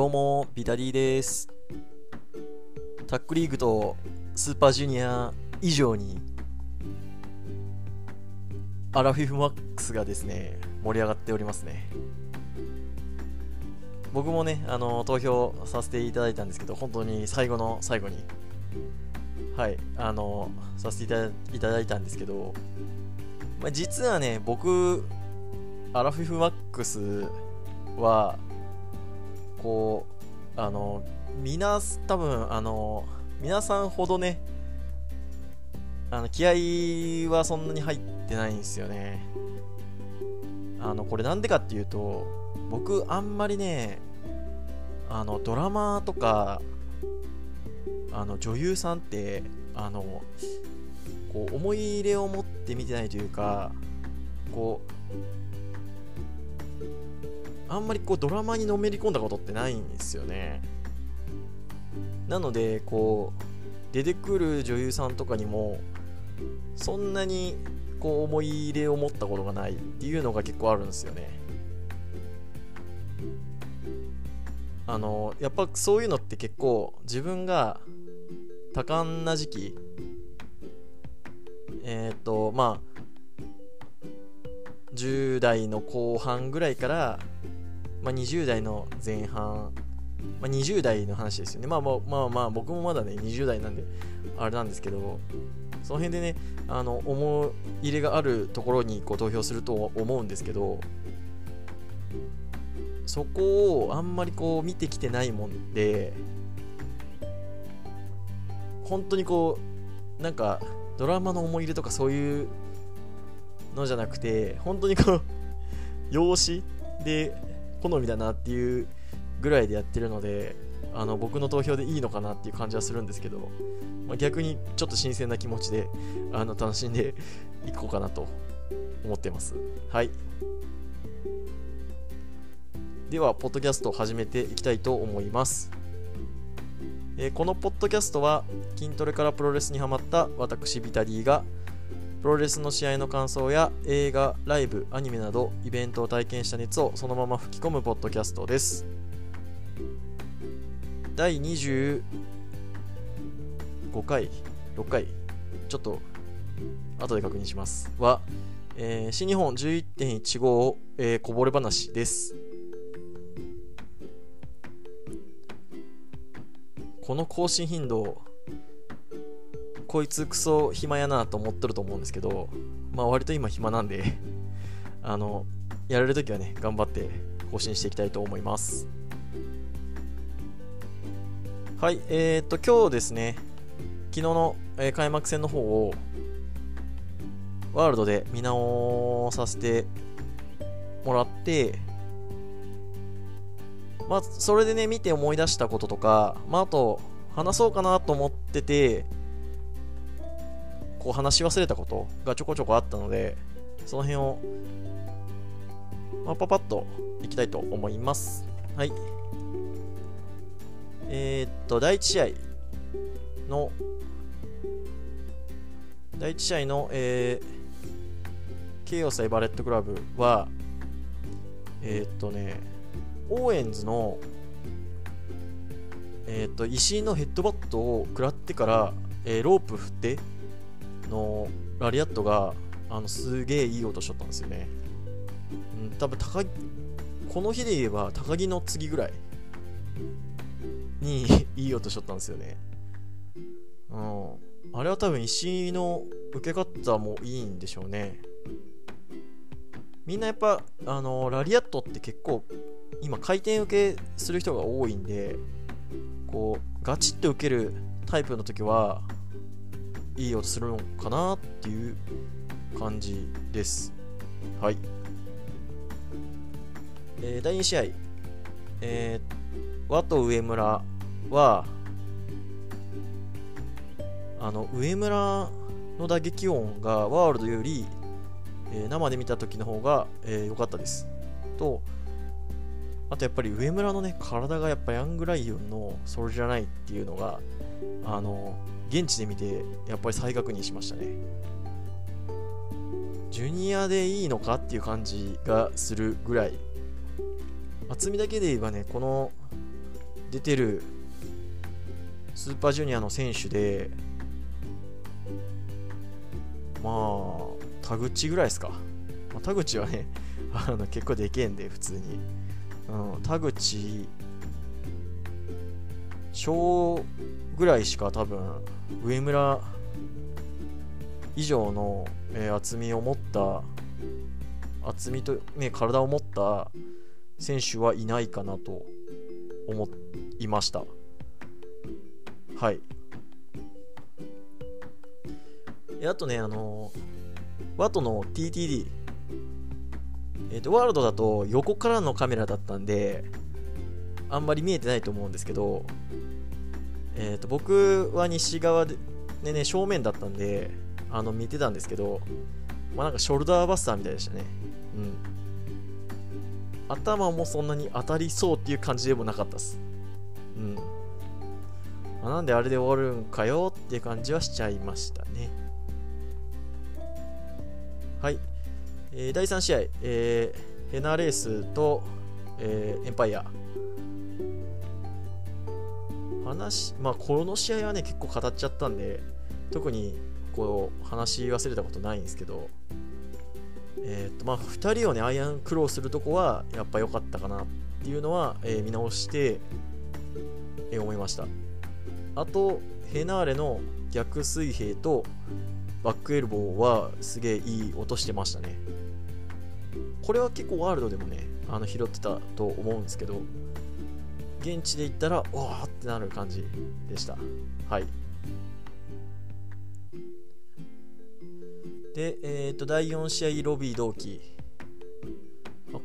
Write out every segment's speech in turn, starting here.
どうも、ビタディです。タックリーグとスーパージュニア以上に、アラフィフマックスがですね、盛り上がっておりますね。僕もね、あの、投票させていただいたんですけど、本当に最後の最後に、はい、あの、させていただいただいたんですけど、まあ、実はね、僕、アラフィフマックスは、こう、あの、みな、多分、あの、皆さんほどね、あの、気合はそんなに入ってないんですよね。あの、これなんでかっていうと、僕、あんまりね、あの、ドラマとか、あの、女優さんって、あの、こう、思い入れを持って見てないというか、こう、あんまりこうドラマにのめり込んだことってないんですよね。なのでこう出てくる女優さんとかにもそんなにこう思い入れを持ったことがないっていうのが結構あるんですよね。あのやっぱそういうのって結構自分が多感な時期えっ、とまあ10代の後半ぐらいからまあ、20代の前半、まあ、20代の話ですよね。まあまあまあまあ、僕もまだね、20代なんで、あれなんですけど、その辺でね、あの、思い入れがあるところにこう投票すると思うんですけど、そこをあんまりこう見てきてないもんで、本当にこう、なんか、ドラマの思い入れとかそういうのじゃなくて、本当にこう、容姿で好みだなっていうぐらいでやってるのであの僕の投票でいいのかなっていう感じはするんですけど、まあ、逆にちょっと新鮮な気持ちであの楽しんで いこうかなと思ってます。はい。ではポッドキャストを始めていきたいと思います。えこのポッドキャストは筋トレからプロレスにハマった私ビタリーがプロレスの試合の感想や映画、ライブ、アニメなどイベントを体験した熱をそのまま吹き込むポッドキャストです。第25回、6回、ちょっと後で確認します。は、えー新日本11.15、えーこぼれ話です。この更新頻度、こいつクソ暇やなと思っとると思うんですけど、まあ割と今暇なんで、あの、やれるときはね、頑張って更新していきたいと思います。はい、えー、っと、今日ですね、昨日の、えー開幕戦の方を、ワールドで見直させてもらって、まあ、それでね、見て思い出したこととか、まあ、あと、話そうかなと思ってて、こう話し忘れたことがちょこちょこあったので、その辺を、まあ、パパッといきたいと思います。はい。えー、っと、第1試合の、第1試合の、えー、ケイオス対バレットクラブは、えー、っとね、オーエンズの、えー、っと、石井のヘッドバットを食らってから、えーロープ振って、のラリアットがあのすげえいい音しとったんですよね。うん、多分高この日で言えば高木の次ぐらいに いい音しとったんですよね。うん。あれは多分石の受け方もいいんでしょうね。みんなやっぱあのラリアットって結構今回転受けする人が多いんでこうガチッと受けるタイプの時はいい音するのかなっていう感じです。はい。えー第2試合、えー、和と上村は、あの、上村の打撃音がワールドより、えー生で見た時の方が良、えーかったです。と、あとやっぱり上村のね、体がやっぱヤングライオンのそれじゃないっていうのが、あの、現地で見てやっぱり再確認しましたね。ジュニアでいいのかっていう感じがするぐらい。厚みだけで言えばねこの出てるスーパージュニアの選手でまあ田口ぐらいですか、まあ、田口はね あの結構でけえんで普通に、うん、田口小ぐらいしか多分上村以上の、えー、厚みを持った厚みと、ね、体を持った選手はいないかなと思いました。はい。あとねあのワトの TTD えっ、ー、とワールドだと横からのカメラだったんであんまり見えてないと思うんですけどえ、ー、と僕は西側でね正面だったんであの見てたんですけどまあなんかショルダーバスターみたいでしたね。うん。頭もそんなに当たりそうっていう感じでもなかったっす。うん。まあ、なんであれで終わるんかよっていう感じはしちゃいましたね。はい、えー、第3試合、えー、ヘナレースと、えー、エンパイア。話まあこの試合はね結構語っちゃったんで特にこう話し忘れたことないんですけどえー、っとまあ2人をねアイアンクローするとこはやっぱ良かったかなっていうのは、えー、見直して、えー、思いました。あとヘナーレの逆水平とバックエルボーはすげえいい音してましたね。これは結構ワールドでもねあの拾ってたと思うんですけど現地で行ったらおーってなる感じでしたはいで、えっ、ー、と、第4試合ロビー同期。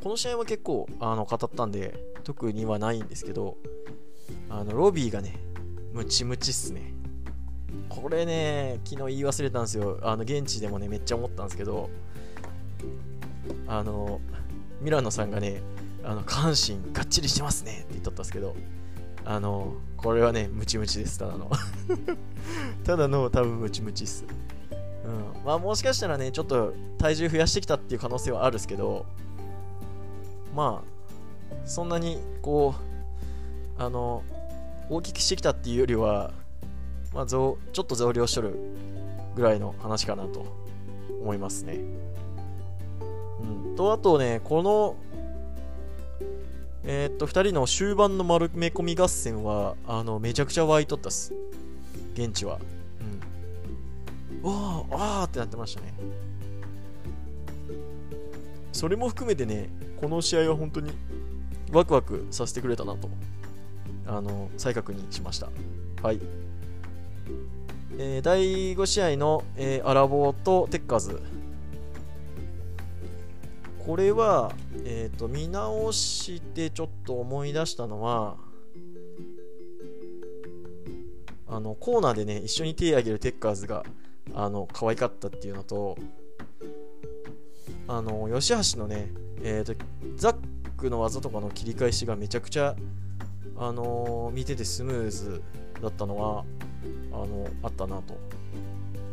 この試合は結構あの語ったんで、特にはないんですけど、あのロビーがね、ムチムチっすね。これね、昨日言い忘れたんですよ。あの現地でもね、めっちゃ思ったんですけど、あの、ミラノさんがね、あの下半身がっちりしてますねって言っとったんですけど、あの、これはね、ムチムチです、ただの。ただの多分ムチムチっす。うんまあ、もしかしたらね、ちょっと体重増やしてきたっていう可能性はあるんですけど、まあ、そんなにこう、あの、大きくしてきたっていうよりは、まあ、増ちょっと増量しとるぐらいの話かなと思いますね。うん、と、あとね、この、えー、っと、2人の終盤の丸め込み合戦は、あの、めちゃくちゃ湧いとったっす。現地は。うん。わああってなってましたね。それも含めてねこの試合は本当にワクワクさせてくれたなとあの再確認しました。はい。えー、第5試合の、えー、アラボーとテッカーズ。これは、えーと、見直してちょっと思い出したのはあのコーナーでね一緒に手を挙げるテッカーズがあの可愛かったっていうのとあの吉橋のね、えーと、ザックの技とかの切り返しがめちゃくちゃ、あのー、見ててスムーズだったのはあのあったなと。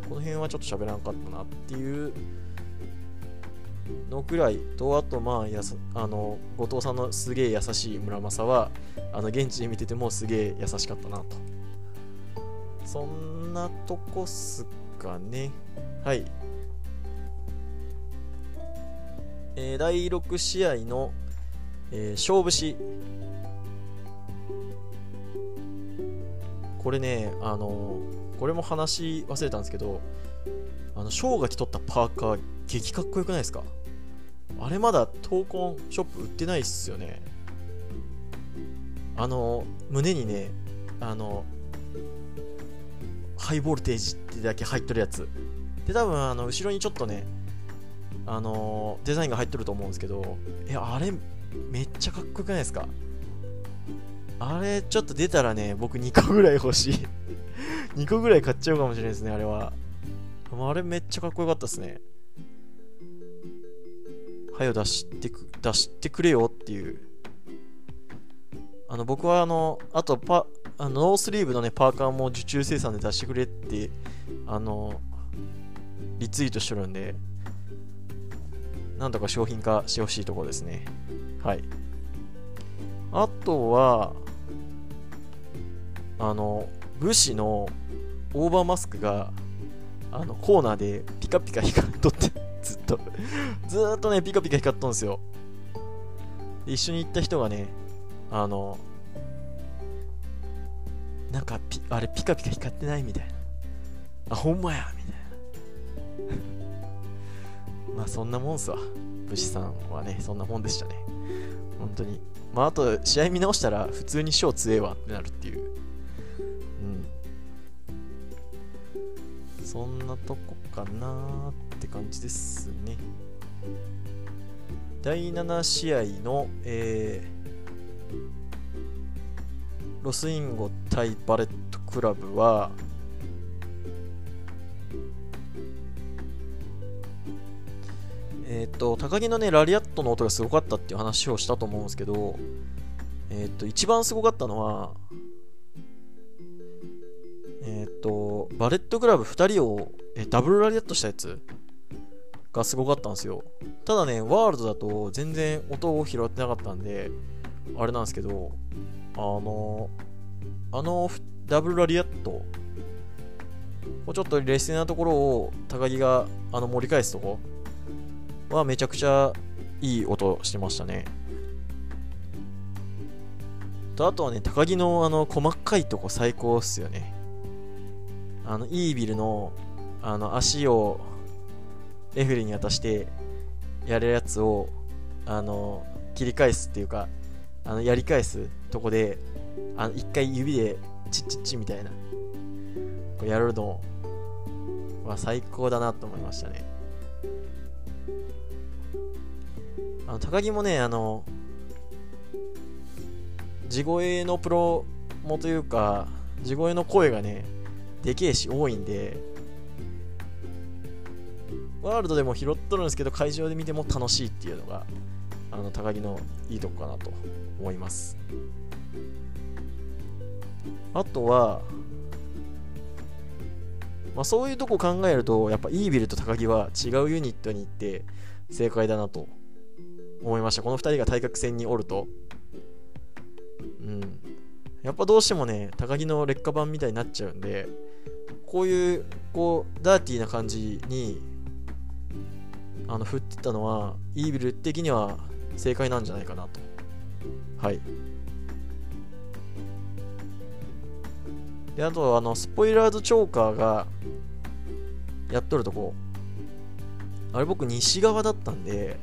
この辺はちょっと喋らなかったなっていうのくらいとあとまあやさあの後藤さんのすげえ優しい村正はあの現地で見ててもすげえ優しかったなとそんなとこっすかね。はい。えー、第6試合の、えー、勝負師。これね、あの、これも話忘れたんですけど、あの、ショーが着とったパーカー、激かっこよくないですか？あれまだ闘魂ショップ売ってないっすよね。あの、胸にね、あの、ハイボルテージってだけ入っとるやつ。で多分あの後ろにちょっとねあの、デザインが入っとると思うんですけどえあれめっちゃかっこよくないですか？あれちょっと出たらね僕2個ぐらい欲しい。2個ぐらい買っちゃうかもしれないですねあれは。あれめっちゃかっこよかったですね。はよ出してく出してくれよっていうあの僕はあのあとパあのノースリーブのね、パーカーも受注生産で出してくれって、あの、リツイートしてるんで、なんとか商品化してほしいところですね。はい。あとは、あの武士のオーバーマスクがあのコーナーでピカピカ光っとってずっとずっとねピカピカ光っとんですよ。一緒に行った人がねあのなんかピあれピカピカ光ってないみたいな。あほんまやみたいな。まあそんなもんすわ。武士さんはねそんなもんでしたね。本当に。まああと試合見直したら普通に賞強えわってなるっていう。うん。そんなとこかなーって。って感じですね。第7試合の、えー、ロスインゴ対バレットクラブは、え、ー、と、鷹木のね、ラリアットの音がすごかったっていう話をしたと思うんですけど、え、ー、と、一番すごかったのは、え、ー、と、バレットクラブ2人を、えダブルラリアットしたやつ。がすごかったんですよ。ただね、ワールドだと全然音を拾ってなかったんで、あれなんですけど、あの、あのダブルラリアット、もうちょっと劣勢なところを高木があの盛り返すとこはめちゃくちゃいい音してましたね。と、あとはね、高木のあの細かいとこ最高っすよね。あの、イービルのあの足をレフェリーに渡してやるやつをあの切り返すっていうかあのやり返すとこであの一回指でチッチッチみたいなこうやるのは最高だなと思いましたね。あの高木もねあの地声のプロもというか地声の声がねでけえし多いんでワールドでも拾っとるんですけど会場で見ても楽しいっていうのがあの高木のいいとこかなと思います。あとは、まあ、そういうとこ考えるとやっぱイービルと高木は違うユニットに行って正解だなと思いました。この2人が対角線におると。うん。やっぱどうしてもね高木の劣化版みたいになっちゃうんでこういうこうダーティーな感じにあの振ってたのはイービル的には正解なんじゃないかなと。はい。であとあのスポイラーズチョーカーがやっとるとこ。あれ僕西側だったんで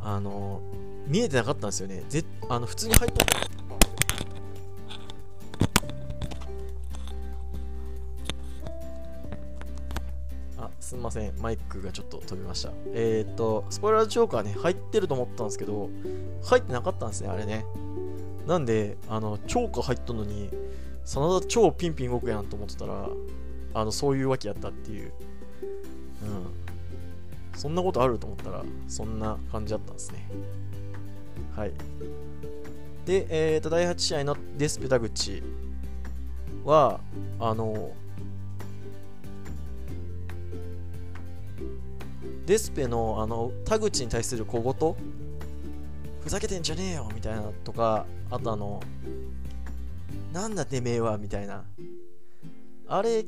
あの見えてなかったんですよね。ぜあの普通に入った。ません、マイクがちょっと飛びました。えー、っと、スポイラーチョーカーね、入ってると思ったんですけど、入ってなかったんですね、あれね。なんで、あの、チョーカー入ったのに、真田超ピンピン動くやんと思ってたら、あの、そういうわけやったっていう。うん。そんなことあると思ったら、そんな感じだったんですね。はい。で、えー、と、第8試合のデスペタ口は、あの、デスペのあの田口に対する小言？ふざけてんじゃねえよみたいなとかあとあのなんだてめえはみたいな。あれ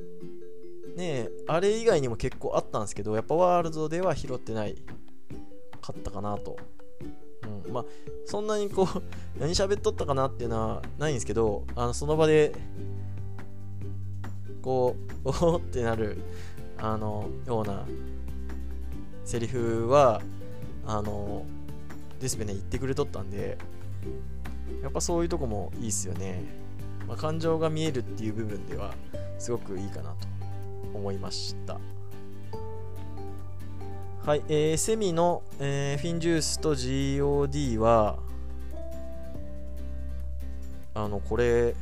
ねあれ以外にも結構あったんですけどやっぱワールドでは拾ってないかったかなと、うん、まあそんなにこう 何喋っとったかなっていうのはないんですけどあのその場でこう おおってなるあのようなセリフはあのデスペね言ってくれとったんでやっぱそういうとこもいいっすよね、まあ、感情が見えるっていう部分ではすごくいいかなと思いました。はい、えー、セミの、えー、フィンジュースと GOD はあのこれ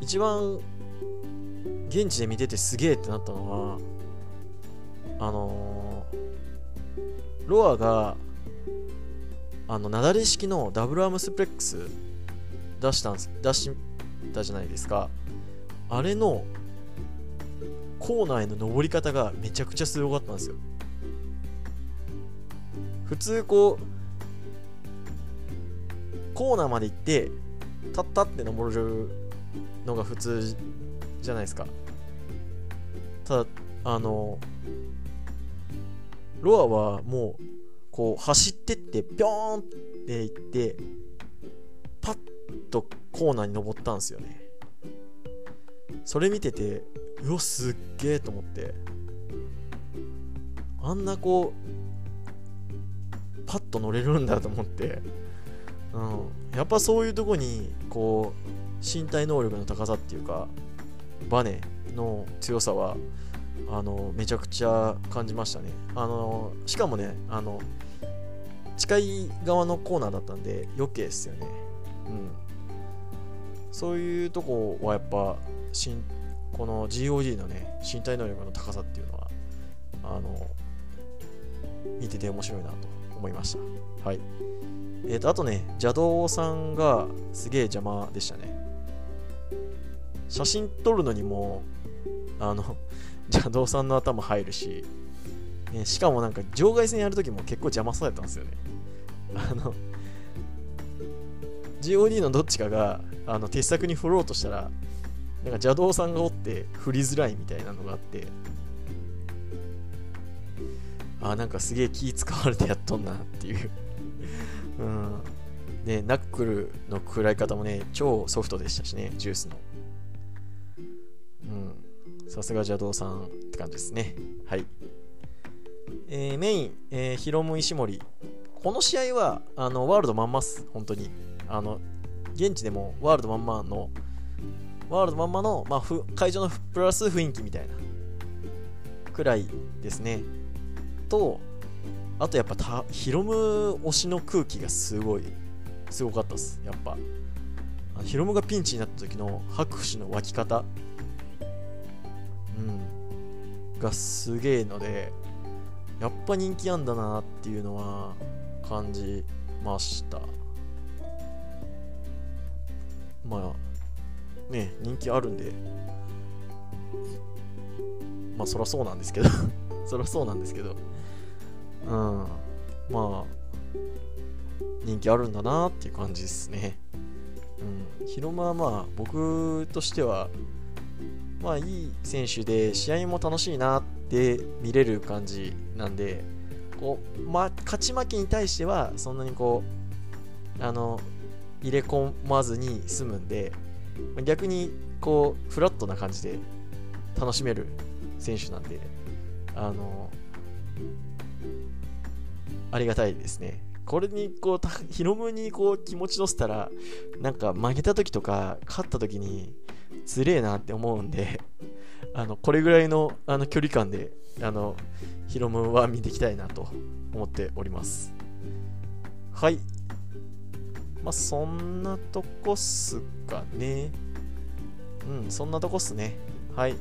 一番現地で見ててすげえってなったのはあのー、ロアがあの、なだれ式のダブルアームスプレックス出したんす、出したじゃないですか。あれのコーナーへの登り方がめちゃくちゃすごかったんですよ。普通こう、コーナーまで行って、たったって登るのが普通じゃないですかただあのロアはもうこう走ってってピョーンって行ってパッとコーナーに登ったんですよね。それ見ててうわすっげえと思って。あんなこうパッと乗れるんだと思って。うん、やっぱそういうとこにこう身体能力の高さっていうかバネの強さはあのめちゃくちゃ感じましたね。あのしかもねあの近い側のコーナーだったんで余計ですよね。うん。そういうとこはやっぱしんこの GOD のね身体能力の高さっていうのはあの見てて面白いなと思いました。はい。えっ、ー、と、あとね、邪道さんがすげえ邪魔でしたね。写真撮るのにも、あの、邪道さんの頭入るし、ね、しかもなんか場外戦やるときも結構邪魔そうやったんですよね。あの、GOD のどっちかが、あの、鉄柵に振ろうとしたら、なんか邪道さんがおって振りづらいみたいなのがあって、あ、なんかすげえ気使われてやっとんなっていううん。ね、ナックルの食らい方もね、超ソフトでしたしね、ジュースの。さすが邪道さんって感じですね。はい。えー、メイン、えー、ヒロム石森。この試合は、あの、ワールドまんまっす、本当に。あの、現地でもワールドまんまの、ワールドまんまの、まあ、ふ会場のプラス雰囲気みたいな、くらいですね。と、あとやっぱたヒロム推しの空気がすごいすごかったっすやっぱヒロムがピンチになった時の拍手の湧き方がすげえのでやっぱ人気あんだなっていうのは感じました。まあね人気あるんで。まあそりゃそうなんですけど。そりゃそうなんですけど。うん、まあ、人気あるんだなっていう感じですね。うん、広間はまあ、僕としては、まあ、いい選手で、試合も楽しいなって見れる感じなんで、こう、まあ、勝ち負けに対しては、そんなにこう、あの、入れ込まずに済むんで、逆に、こう、フラットな感じで楽しめる選手なんで、あの、ありがたいですね。これにこう、ヒロムにこう気持ち乗せたら、なんか負けた時とか、勝った時に、つれえなって思うんで、あの、これぐらいのあの距離感で、あの、ヒロムは見ていきたいなと思っております。はい。まあ、そんなとこっすかね。うん、そんなとこっすね。はい。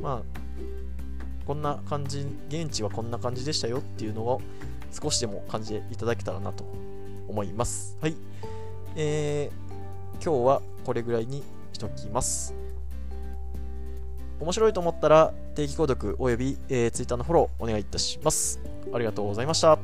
まあ、こんな感じ、現地はこんな感じでしたよっていうのを少しでも感じていただけたらなと思います。はい。えー、今日はこれぐらいにしときます。面白いと思ったら定期購読および、えー、Twitter のフォローお願いいたします。ありがとうございました。